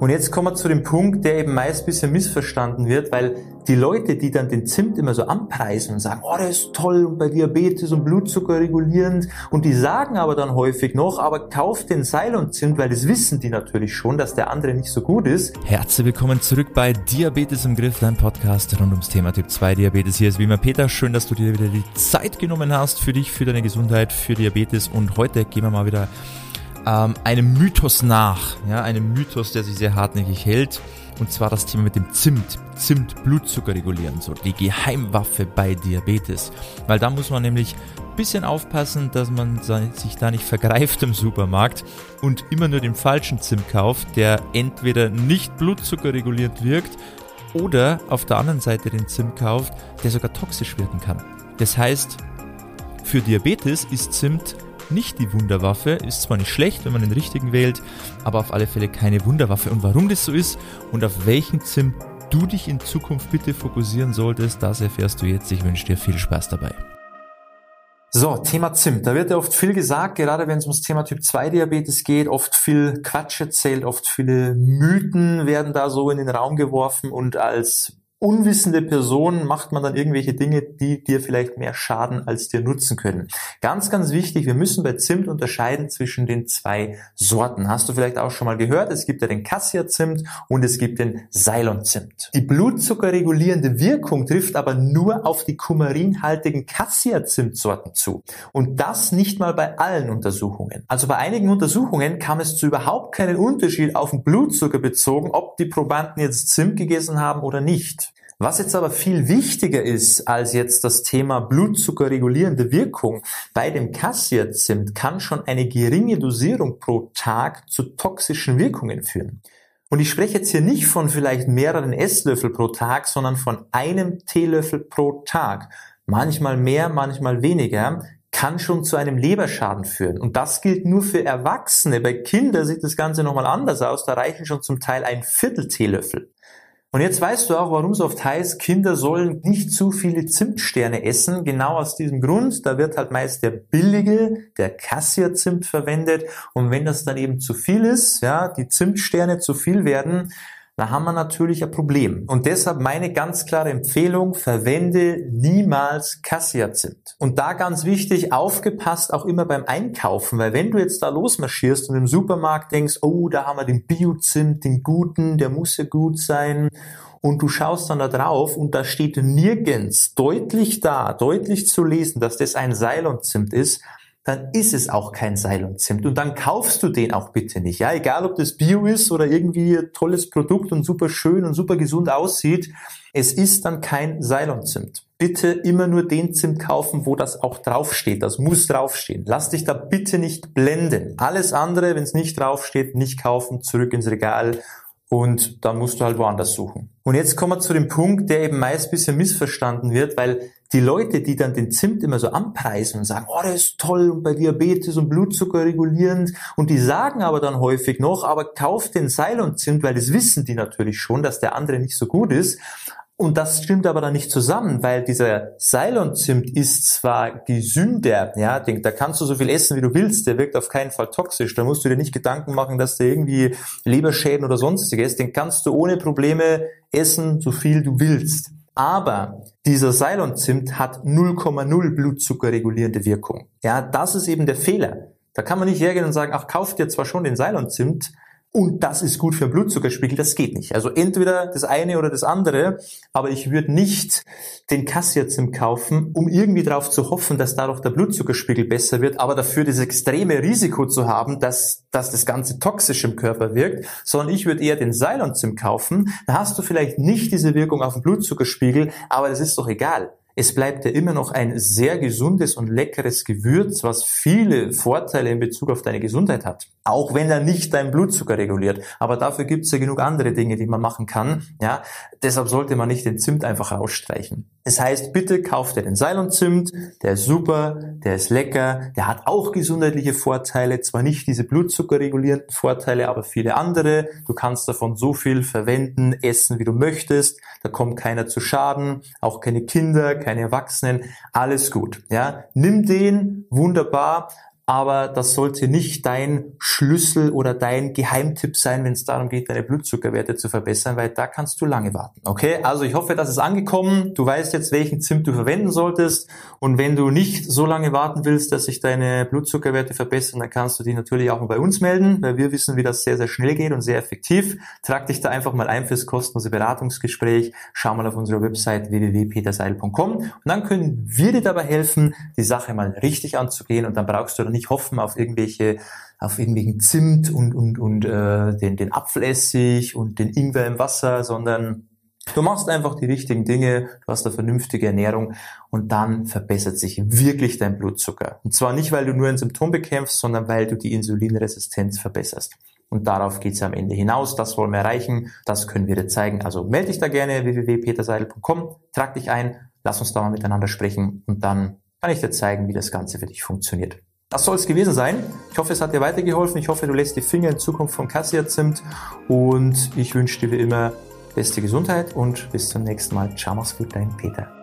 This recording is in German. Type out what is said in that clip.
Und jetzt kommen wir zu dem Punkt, der eben meist ein bisschen missverstanden wird, weil die Leute, die dann den Zimt immer so anpreisen und sagen, oh, der ist toll und bei Diabetes und Blutzucker regulierend und die sagen aber dann häufig noch, aber kauft den Ceylon-Zimt, weil das wissen die natürlich schon, dass der andere nicht so gut ist. Herzlich willkommen zurück bei Diabetes im Griff, dein Podcast rund ums Thema Typ 2 Diabetes. Hier ist wie immer Peter, schön, dass du dir wieder die Zeit genommen hast für dich, für deine Gesundheit, für Diabetes und heute gehen wir mal wieder ähm, einem Mythos nach, ja, einem Mythos, der sich sehr hartnäckig hält. Und zwar das Thema mit dem Zimt. Zimt Blutzucker regulieren, so die Geheimwaffe bei Diabetes. Weil da muss man nämlich ein bisschen aufpassen, dass man sich da nicht vergreift im Supermarkt und immer nur den falschen Zimt kauft, der entweder nicht Blutzucker reguliert wirkt oder auf der anderen Seite den Zimt kauft, der sogar toxisch wirken kann. Das heißt, für Diabetes ist Zimt nicht die Wunderwaffe. Ist zwar nicht schlecht, wenn man den richtigen wählt, aber auf alle Fälle keine Wunderwaffe. Und warum das so ist und auf welchen Zimt du dich in Zukunft bitte fokussieren solltest, das erfährst du jetzt. Ich wünsche dir viel Spaß dabei. So, Thema Zimt. Da wird ja oft viel gesagt, gerade wenn es ums Thema Typ 2 Diabetes geht, oft viel Quatsch erzählt, oft viele Mythen werden da so in den Raum geworfen und als unwissende Person macht man dann irgendwelche Dinge, die dir vielleicht mehr schaden, als dir nutzen können. Ganz, ganz wichtig, wir müssen bei Zimt unterscheiden zwischen den zwei Sorten. Hast du vielleicht auch schon mal gehört, es gibt ja den Cassia-Zimt und es gibt den Ceylon-Zimt. Die blutzuckerregulierende Wirkung trifft aber nur auf die kumarinhaltigen Cassia-Zimt-Sorten zu. Und das nicht mal bei allen Untersuchungen. Also bei einigen Untersuchungen kam es zu überhaupt keinen Unterschied auf den Blutzucker bezogen, ob die Probanden jetzt Zimt gegessen haben oder nicht. Was jetzt aber viel wichtiger ist als jetzt das Thema blutzuckerregulierende Wirkung, bei dem Cassia-Zimt kann schon eine geringe Dosierung pro Tag zu toxischen Wirkungen führen. Und ich spreche jetzt hier nicht von vielleicht mehreren Esslöffel pro Tag, sondern von einem Teelöffel pro Tag. Manchmal mehr, manchmal weniger kann schon zu einem Leberschaden führen. Und das gilt nur für Erwachsene. Bei Kindern sieht das Ganze nochmal anders aus. Da reichen schon zum Teil ein Viertel Teelöffel. Und jetzt weißt du auch, warum es oft heißt, Kinder sollen nicht zu viele Zimtsterne essen. Genau aus diesem Grund. Da wird halt meist der billige, der Cassia-Zimt verwendet. Und wenn das dann eben zu viel ist, ja, die Zimtsterne zu viel werden, da haben wir natürlich ein Problem. Und deshalb meine ganz klare Empfehlung, verwende niemals Cassia-Zimt. Und da ganz wichtig, aufgepasst auch immer beim Einkaufen, weil wenn du jetzt da losmarschierst und im Supermarkt denkst, oh, da haben wir den Bio-Zimt, den guten, der muss ja gut sein und du schaust dann da drauf und da steht nirgends deutlich da, deutlich zu lesen, dass das ein Ceylon-Zimt ist, dann ist es auch kein Seil und Zimt. Und dann kaufst du den auch bitte nicht. Ja, egal ob das Bio ist oder irgendwie tolles Produkt und super schön und super gesund aussieht. Es ist dann kein Seil und Zimt. Bitte immer nur den Zimt kaufen, wo das auch draufsteht. Das muss draufstehen. Lass dich da bitte nicht blenden. Alles andere, wenn es nicht draufsteht, nicht kaufen, zurück ins Regal und dann musst du halt woanders suchen. Und jetzt kommen wir zu dem Punkt, der eben meist ein bisschen missverstanden wird, weil die Leute, die dann den Zimt immer so anpreisen und sagen, oh, der ist toll und bei Diabetes und Blutzucker regulierend und die sagen aber dann häufig noch, aber kauft den Ceylon-Zimt, weil das wissen die natürlich schon, dass der andere nicht so gut ist. Und das stimmt aber dann nicht zusammen, weil dieser Ceylon-Zimt ist zwar gesünder, ja, da kannst du so viel essen, wie du willst, der wirkt auf keinen Fall toxisch, da musst du dir nicht Gedanken machen, dass der irgendwie Leberschäden oder sonstiges, den kannst du ohne Probleme essen, so viel du willst. Aber dieser Ceylon-Zimt hat 0,0 Blutzucker regulierende Wirkung. Ja, das ist eben der Fehler. Da kann man nicht hergehen und sagen, ach, kauft dir zwar schon den Ceylon-Zimt, und das ist gut für Blutzuckerspiegel, das geht nicht. Also entweder das eine oder das andere, aber ich würde nicht den Kassiazim kaufen, um irgendwie darauf zu hoffen, dass dadurch der Blutzuckerspiegel besser wird, aber dafür das extreme Risiko zu haben, dass, dass das Ganze toxisch im Körper wirkt, sondern ich würde eher den Ceylon-Zim kaufen. Da hast du vielleicht nicht diese Wirkung auf den Blutzuckerspiegel, aber das ist doch egal. Es bleibt ja immer noch ein sehr gesundes und leckeres Gewürz, was viele Vorteile in Bezug auf deine Gesundheit hat. Auch wenn er nicht deinen Blutzucker reguliert. Aber dafür gibt es ja genug andere Dinge, die man machen kann. Ja, deshalb sollte man nicht den Zimt einfach rausstreichen. Das heißt, bitte kauft dir den Ceylon-Zimt. Der ist super, der ist lecker, der hat auch gesundheitliche Vorteile. Zwar nicht diese blutzuckerregulierenden Vorteile, aber viele andere. Du kannst davon so viel verwenden, essen, wie du möchtest. Da kommt keiner zu Schaden, auch keine Kinder, keine Erwachsenen. Alles gut. Ja, nimm den, wunderbar aber das sollte nicht dein Schlüssel oder dein Geheimtipp sein, wenn es darum geht, deine Blutzuckerwerte zu verbessern, weil da kannst du lange warten. Okay, also ich hoffe, das ist angekommen. Du weißt jetzt, welchen Zimt du verwenden solltest und wenn du nicht so lange warten willst, dass sich deine Blutzuckerwerte verbessern, dann kannst du dich natürlich auch mal bei uns melden, weil wir wissen, wie das sehr, sehr schnell geht und sehr effektiv. Trag dich da einfach mal ein fürs kostenlose Beratungsgespräch. Schau mal auf unserer Website www.peterseil.com und dann können wir dir dabei helfen, die Sache mal richtig anzugehen und dann brauchst du dann nicht hoffen auf irgendwelche auf irgendwelchen Zimt und und und äh, den den Apfelessig und den Ingwer im Wasser, sondern Du machst einfach die richtigen Dinge, du hast eine vernünftige Ernährung und dann verbessert sich wirklich dein Blutzucker. Und zwar nicht, weil du nur ein Symptom bekämpfst, sondern weil du die Insulinresistenz verbesserst. Und darauf geht's am Ende hinaus. Das wollen wir erreichen. Das können wir dir zeigen. Also melde dich da gerne www.peterseidel.com, trag dich ein, lass uns da mal miteinander sprechen und dann kann ich dir zeigen, wie das Ganze für dich funktioniert. Das soll es gewesen sein. Ich hoffe, es hat dir weitergeholfen. Ich hoffe, du lässt die Finger in Zukunft von Cassia Zimt und ich wünsche dir wie immer beste Gesundheit und bis zum nächsten Mal. Ciao, mach's gut, dein Peter.